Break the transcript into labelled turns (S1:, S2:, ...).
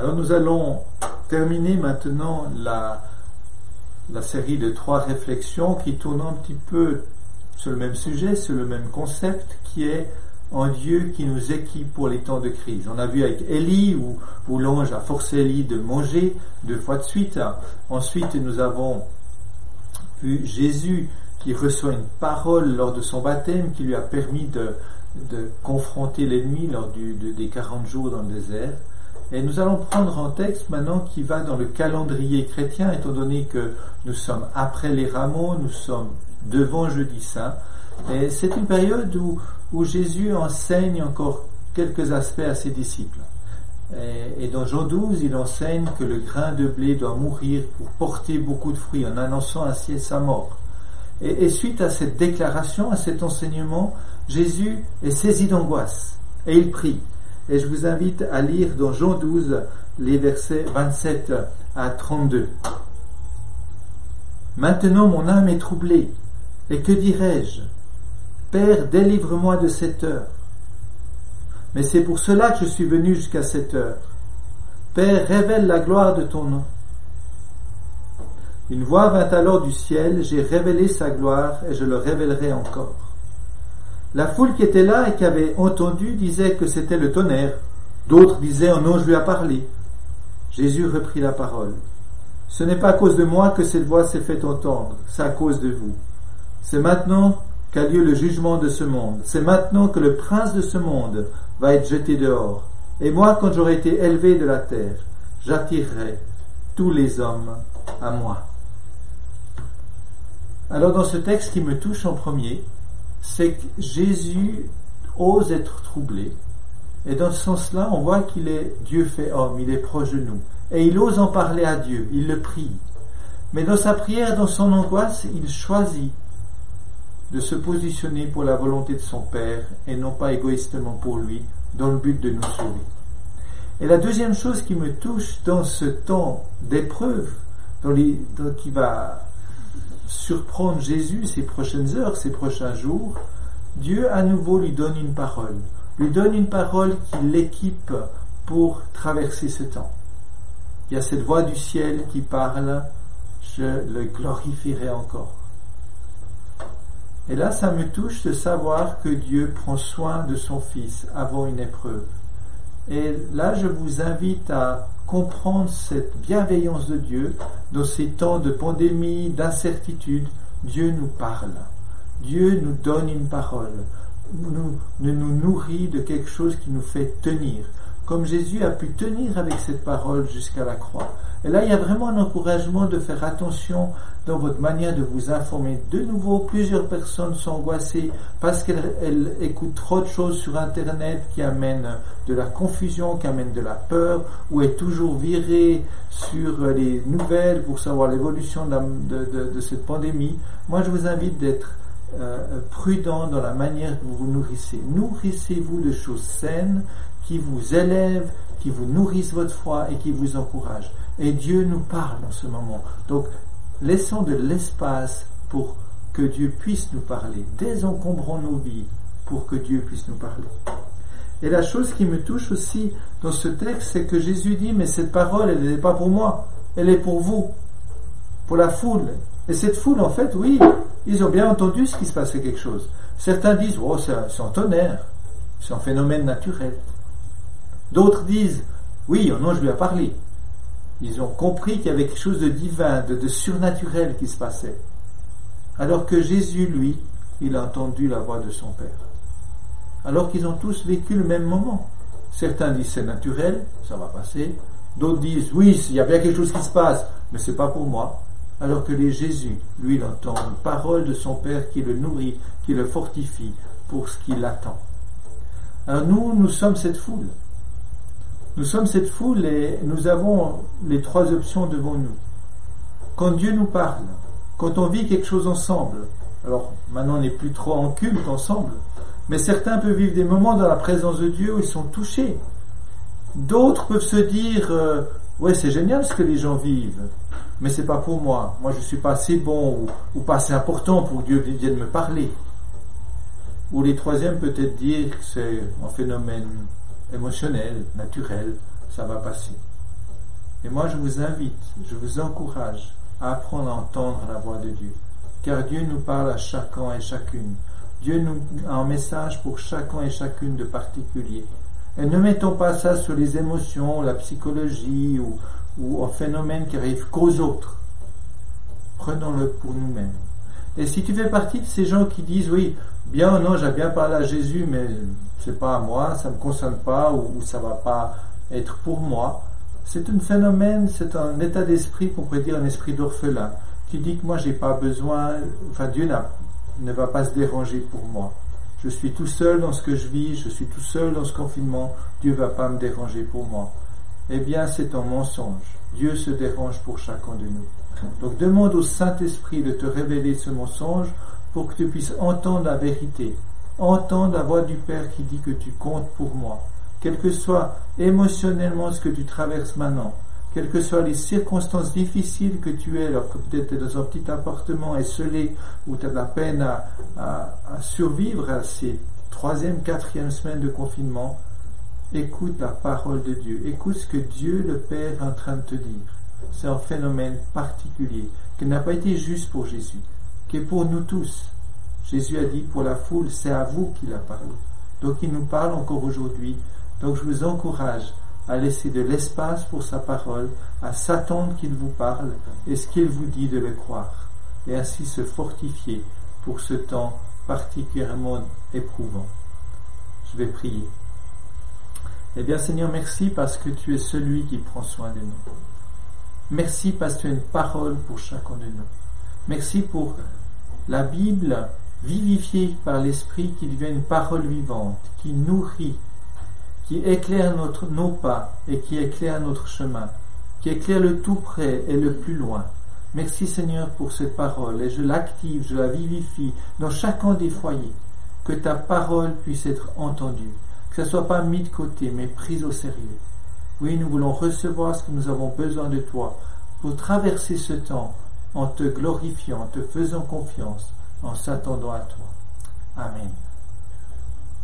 S1: Alors nous allons terminer maintenant la, série de trois réflexions qui tournent un petit peu sur le même sujet, sur le même concept, qui est un Dieu qui nous équipe pour les temps de crise. On a vu avec Élie où, l'ange a forcé Élie de manger deux fois de suite. Ensuite, nous avons vu Jésus qui reçoit une parole lors de son baptême qui lui a permis de, confronter l'ennemi lors des 40 jours dans le désert. Et nous allons prendre un texte maintenant qui va dans le calendrier chrétien, étant donné que nous sommes après les rameaux, nous sommes devant jeudi saint. Et c'est une période où, Jésus enseigne encore quelques aspects à ses disciples. Et, dans Jean 12, il enseigne que le grain de blé doit mourir pour porter beaucoup de fruits en annonçant ainsi sa mort. Et suite à cette déclaration, à cet enseignement, Jésus est saisi d'angoisse et il prie. Et je vous invite à lire dans Jean 12 les versets 27 à 32. Maintenant mon âme est troublée, et que dirais-je? Père, délivre-moi de cette heure. Mais c'est pour cela que je suis venu jusqu'à cette heure. Père, révèle la gloire de ton nom. Une voix vint alors du ciel, j'ai révélé sa gloire et je le révélerai encore. La foule qui était là et qui avait entendu disait que c'était le tonnerre. D'autres disaient un ange lui a parlé. Jésus reprit la parole. Ce n'est pas à cause de moi que cette voix s'est fait entendre, c'est à cause de vous. C'est maintenant qu'a lieu le jugement de ce monde. C'est maintenant que le prince de ce monde va être jeté dehors. Et moi, quand j'aurai été élevé de la terre, j'attirerai tous les hommes à moi. Alors dans ce texte qui me touche en premier, c'est que Jésus ose être troublé. Et dans ce sens-là, on voit qu'il est Dieu fait homme, il est proche de nous. Et il ose en parler à Dieu, il le prie. Mais dans sa prière, dans son angoisse, il choisit de se positionner pour la volonté de son Père et non pas égoïstement pour lui, dans le but de nous sauver. Et la deuxième chose qui me touche dans ce temps d'épreuve, qui va surprendre Jésus ces prochaines heures, ces prochains jours, Dieu à nouveau lui donne une parole, lui donne une parole qui l'équipe pour traverser ce temps. Il y a cette voix du ciel qui parle, je le glorifierai encore. Et là, ça me touche de savoir que Dieu prend soin de son Fils avant une épreuve. Et là, je vous invite à comprendre cette bienveillance de Dieu dans ces temps de pandémie, d'incertitude. Dieu nous parle. Dieu nous donne une parole, nous, nous nourrit de quelque chose qui nous fait tenir, comme Jésus a pu tenir avec cette parole jusqu'à la croix. Et là, il y a vraiment un encouragement de faire attention dans votre manière de vous informer. De nouveau, plusieurs personnes sont angoissées parce qu'elles écoutent trop de choses sur Internet qui amènent de la confusion, qui amènent de la peur, ou est toujours virée sur les nouvelles pour savoir l'évolution de, cette pandémie. Moi, je vous invite d'être euh, prudent dans la manière que vous vous nourrissez. Nourrissez-vous de choses saines qui vous élèvent, qui vous nourrissent votre foi et qui vous encouragent. Et Dieu nous parle en ce moment. Donc, laissons de l'espace pour que Dieu puisse nous parler. Désencombrons nos vies pour que Dieu puisse nous parler. Et la chose qui me touche aussi dans ce texte, c'est que Jésus dit, mais cette parole, elle n'est pas pour moi, elle est pour vous, pour la foule. Et cette foule, en fait, oui, ils ont bien entendu ce qui se passait quelque chose. Certains disent, oh, c'est un tonnerre, c'est un phénomène naturel. D'autres disent, oui, un ange lui a parlé. Ils ont compris qu'il y avait quelque chose de divin, de, surnaturel qui se passait. Alors que Jésus, lui, il a entendu la voix de son Père. Alors qu'ils ont tous vécu le même moment. Certains disent c'est naturel, ça va passer. D'autres disent oui, il y a bien quelque chose qui se passe, mais c'est pas pour moi. Alors que les Jésus, lui, il entend une parole de son Père qui le nourrit, qui le fortifie pour ce qu'il attend. Alors nous, nous sommes cette foule. Nous sommes cette foule et nous avons les trois options devant nous. Quand Dieu nous parle, quand on vit quelque chose ensemble, alors maintenant on n'est plus trop en culte ensemble, mais certains peuvent vivre des moments dans la présence de Dieu où ils sont touchés. D'autres peuvent se dire euh, ouais c'est génial ce que les gens vivent, mais c'est pas pour moi. Moi je suis pas assez bon ou, pas assez important pour que Dieu vienne me parler. Ou les troisièmes peut-être dire que c'est un phénomène émotionnel, naturel, ça va passer. Et moi, je vous invite, je vous encourage à apprendre à entendre la voix de Dieu. Car Dieu nous parle à chacun et chacune. Dieu nous a un message pour chacun et chacune de particulier. Et ne mettons pas ça sur les émotions, la psychologie ou, ou un phénomène qui arrive qu'aux autres. Prenons-le pour nous-mêmes. Et si tu fais partie de ces gens qui disent oui, bien ou non, j'ai bien parlé à Jésus, mais c'est pas à moi, ça me concerne pas ou, ou ça va pas être pour moi, c'est un phénomène, c'est un état d'esprit qu'on pourrait dire un esprit d'orphelin. Tu dis que moi j'ai pas besoin, enfin Dieu ne va pas se déranger pour moi. Je suis tout seul dans ce que je vis, je suis tout seul dans ce confinement, Dieu va pas me déranger pour moi. Eh bien, c'est un mensonge. Dieu se dérange pour chacun de nous. Donc demande au Saint-Esprit de te révéler ce mensonge pour que tu puisses entendre la vérité, entendre la voix du Père qui dit que tu comptes pour moi. Quel que soit émotionnellement ce que tu traverses maintenant, quelles que soient les circonstances difficiles que tu es, alors que peut-être tu es dans un petit appartement esselé où tu as la peine à, à survivre à ces troisième, quatrième semaines de confinement, écoute la parole de Dieu, écoute ce que Dieu le Père est en train de te dire. C'est un phénomène particulier qui n'a pas été juste pour Jésus, qui est pour nous tous. Jésus a dit pour la foule, c'est à vous qu'il a parlé. Donc il nous parle encore aujourd'hui. Donc je vous encourage à laisser de l'espace pour sa parole, à s'attendre qu'il vous parle et ce qu'il vous dit de le croire, et ainsi se fortifier pour ce temps particulièrement éprouvant. Je vais prier. Eh bien Seigneur, merci parce que tu es celui qui prend soin de nous. Merci parce que tu as une parole pour chacun de nous. Merci pour la Bible vivifiée par l'Esprit qui devient une parole vivante, qui nourrit qui éclaire nos pas et qui éclaire notre chemin, qui éclaire le tout près et le plus loin. Merci Seigneur pour cette parole et je l'active, je la vivifie dans chacun des foyers, que ta parole puisse être entendue, que ce ne soit pas mis de côté mais prise au sérieux. Oui, nous voulons recevoir ce que nous avons besoin de toi pour traverser ce temps en te glorifiant, en te faisant confiance, en s'attendant à toi. Amen.